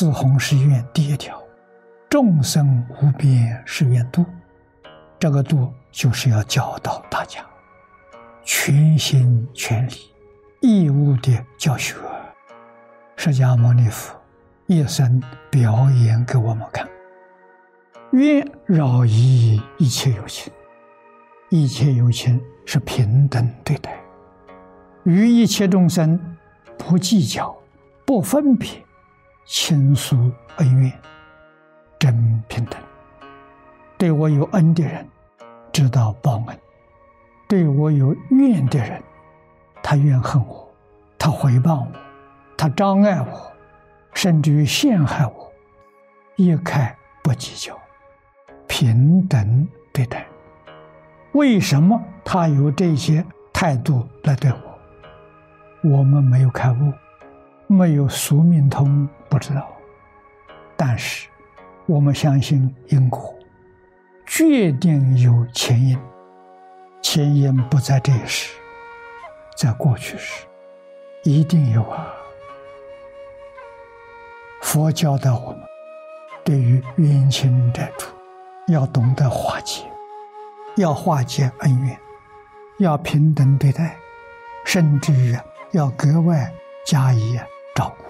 四弘誓愿第一条：众生无边誓愿度。这个度就是要教导大家，全心全力、义务的教学。释迦牟尼佛一生表演给我们看，愿饶益一切有情，一切有情是平等对待，与一切众生不计较、不分别。倾诉恩怨，真平等。对我有恩的人，知道报恩；对我有怨的人，他怨恨我，他回谤我，他障碍我，甚至于陷害我，一概不计较，平等对待。为什么他有这些态度来对我？我们没有开悟。没有宿命通，知道。但是，我们相信因果，决定有前因。前因不在这一世，在过去时，一定有啊。佛教的我们，对于冤亲债主，要懂得化解，要化解恩怨，要平等对待，甚至于要格外加以。照顾，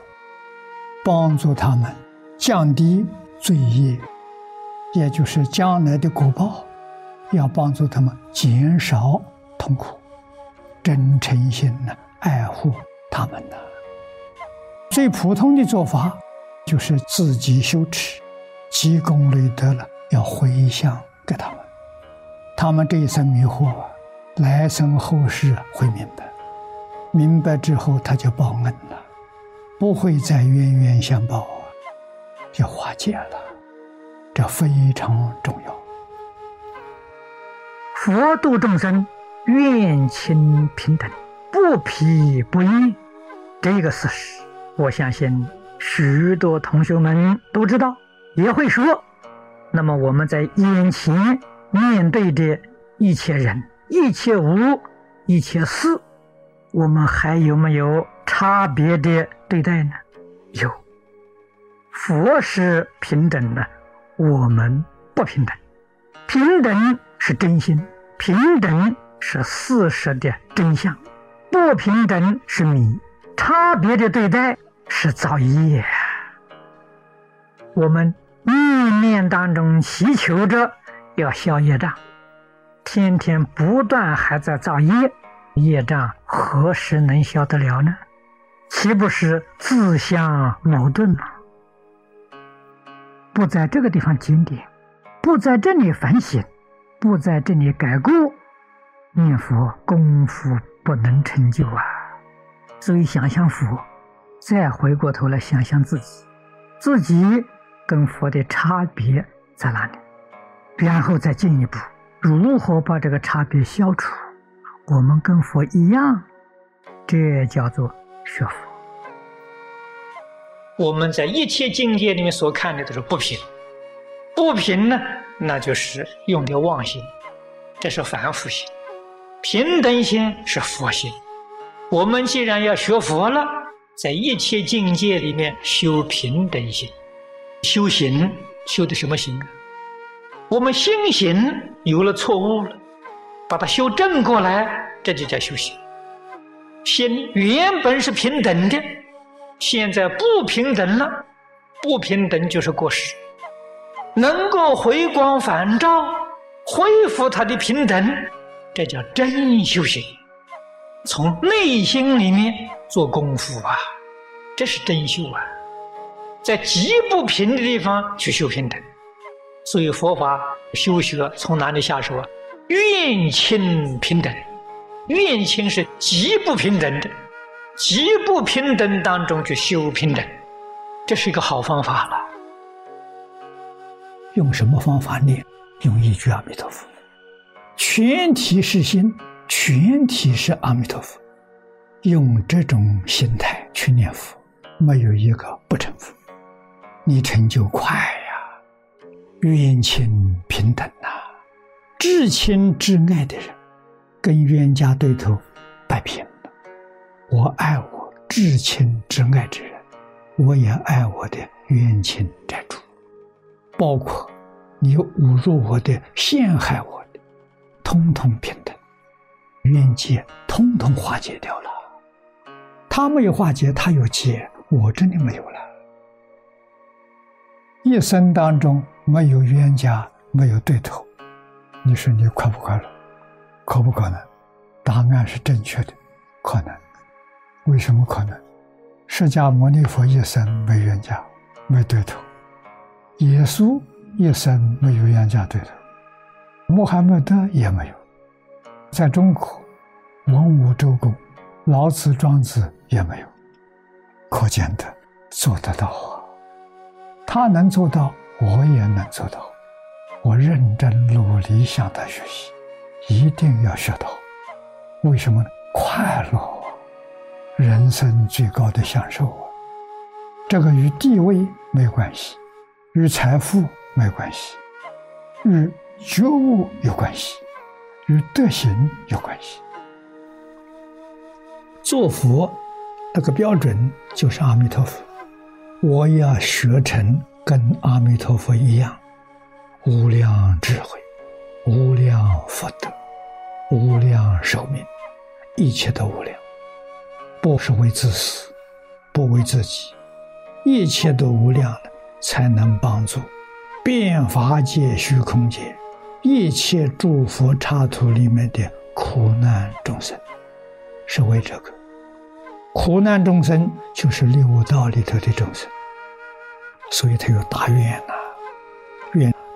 帮助他们降低罪业，也就是将来的果报，要帮助他们减少痛苦，真诚心的爱护他们呢。最普通的做法就是自己修持，积功累德了，要回向给他们。他们这一生迷惑，来生后世会明白，明白之后他就报恩了。不会再冤冤相报啊，要化解了，这非常重要。佛度众生，愿亲平等，不偏不倚，这个事实，我相信许多同学们都知道，也会说。那么我们在眼前面对的一切人、一切物、一切事，我们还有没有差别的？对待呢，有佛是平等的，我们不平等。平等是真心，平等是事实的真相，不平等是迷，差别的对待是造业。我们念念当中祈求着要消业障，天天不断还在造业，业障何时能消得了呢？岂不是自相矛盾吗？不在这个地方检点，不在这里反省，不在这里改过，念佛功夫不能成就啊！所以想想佛，再回过头来想想自己，自己跟佛的差别在哪里？然后再进一步，如何把这个差别消除？我们跟佛一样，这叫做。学佛，我们在一切境界里面所看的都是不平，不平呢，那就是用的妄心，这是凡夫心；平等心是佛心。我们既然要学佛了，在一切境界里面修平等心，修行修的什么行啊？我们心行有了错误了，把它修正过来，这就叫修行。心原本是平等的，现在不平等了，不平等就是过失。能够回光返照，恢复它的平等，这叫真修行。从内心里面做功夫啊，这是真修啊。在极不平的地方去修平等，所以佛法修学从哪里下手啊？愿亲平等。怨亲是极不平等的，极不平等当中去修平等，这是一个好方法了。用什么方法念？用一句阿弥陀佛，全体是心，全体是阿弥陀佛。用这种心态去念佛，没有一个不成佛，你成就快呀。冤亲平等呐，至亲至爱的人。跟冤家对头摆平了，我爱我至亲至爱之人，我也爱我的冤亲债主，包括你侮辱我的、陷害我的，通通平等，冤结通通化解掉了。他没有化解，他有结，我真的没有了。一生当中没有冤家，没有对头，你说你快不快乐？可不可能？答案是正确的，可能。为什么可能？释迦牟尼佛一生没冤家，没对头；耶稣一生没有冤家对头；穆罕默德也没有。在中国，文武周公、老子、庄子也没有。可见的做得到啊！他能做到，我也能做到。我认真努力向他学习，一定要学到。为什么呢？快乐。人生最高的享受啊！这个与地位没关系，与财富没关系，与觉悟有关系，与德行有关系。做佛那个标准就是阿弥陀佛，我要学成跟阿弥陀佛一样，无量智慧，无量福德，无量寿命，一切都无量。不是为自私，不为自己，一切都无量了，才能帮助变法界、虚空界一切诸佛刹土里面的苦难众生，是为这个。苦难众生就是六道里头的众生，所以他有大愿呐，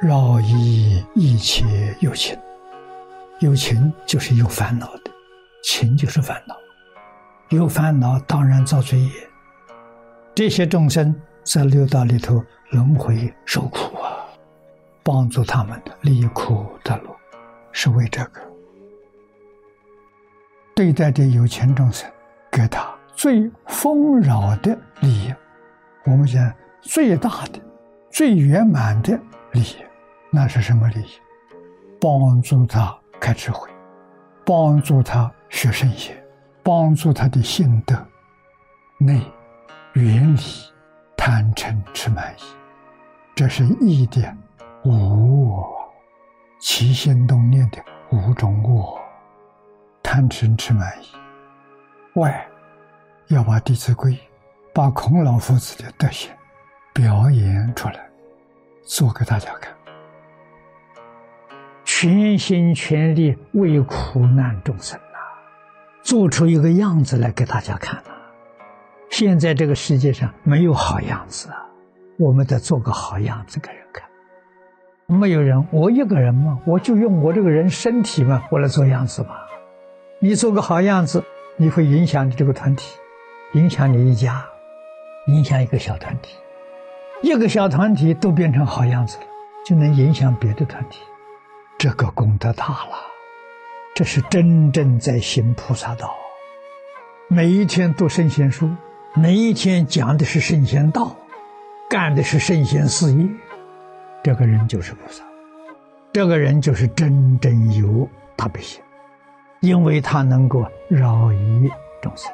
饶益一切有情，有情就是有烦恼的，情就是烦恼。有烦恼，当然造罪业。这些众生在六道里头轮回受苦啊，帮助他们离苦得乐，是为这个。对待这有情众生，给他最丰饶的利益，我们讲最大的、最圆满的利益，那是什么利益？帮助他开智慧，帮助他学圣贤。帮助他的心得，内远离贪嗔痴慢疑，这是一点无我，起心动念的五种我，贪嗔痴慢疑。外要把《弟子规》、把孔老夫子的德行表演出来，做给大家看，全心全力为苦难众生呐。做出一个样子来给大家看呐。现在这个世界上没有好样子啊，我们得做个好样子给人看。没有人，我一个人嘛，我就用我这个人身体嘛，我来做样子嘛。你做个好样子，你会影响你这个团体，影响你一家，影响一个小团体。一个小团体都变成好样子了，就能影响别的团体，这个功德大了。这是真正在行菩萨道，每一天读圣贤书，每一天讲的是圣贤道，干的是圣贤事业，这个人就是菩萨，这个人就是真正有大悲心，因为他能够饶益众生。